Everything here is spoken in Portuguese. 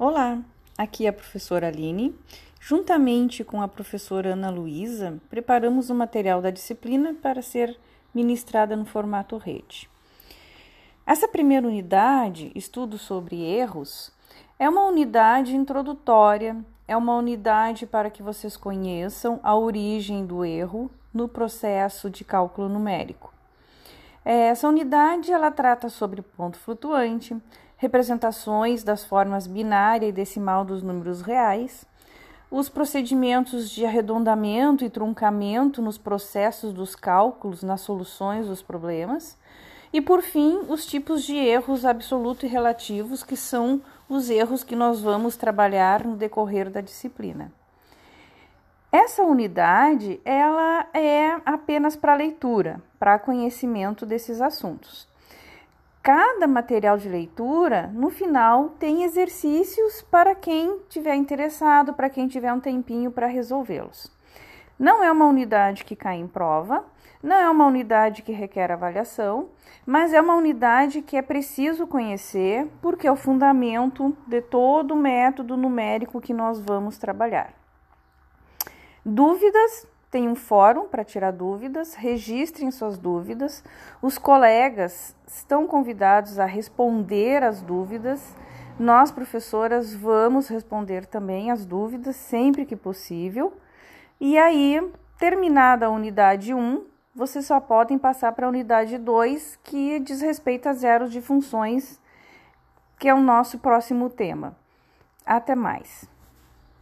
Olá, aqui é a professora Aline. Juntamente com a professora Ana Luísa, preparamos o material da disciplina para ser ministrada no formato rede. Essa primeira unidade, estudo sobre erros, é uma unidade introdutória, é uma unidade para que vocês conheçam a origem do erro no processo de cálculo numérico. Essa unidade ela trata sobre ponto flutuante, representações das formas binária e decimal dos números reais, os procedimentos de arredondamento e truncamento nos processos dos cálculos nas soluções dos problemas, e por fim, os tipos de erros absoluto e relativos, que são os erros que nós vamos trabalhar no decorrer da disciplina. Essa unidade, ela é apenas para leitura, para conhecimento desses assuntos cada material de leitura, no final, tem exercícios para quem tiver interessado, para quem tiver um tempinho para resolvê-los. Não é uma unidade que cai em prova, não é uma unidade que requer avaliação, mas é uma unidade que é preciso conhecer porque é o fundamento de todo o método numérico que nós vamos trabalhar. Dúvidas? Tem um fórum para tirar dúvidas, registrem suas dúvidas. Os colegas estão convidados a responder as dúvidas. Nós, professoras, vamos responder também as dúvidas sempre que possível. E aí, terminada a unidade 1, vocês só podem passar para a unidade 2, que diz respeito a zeros de funções, que é o nosso próximo tema. Até mais!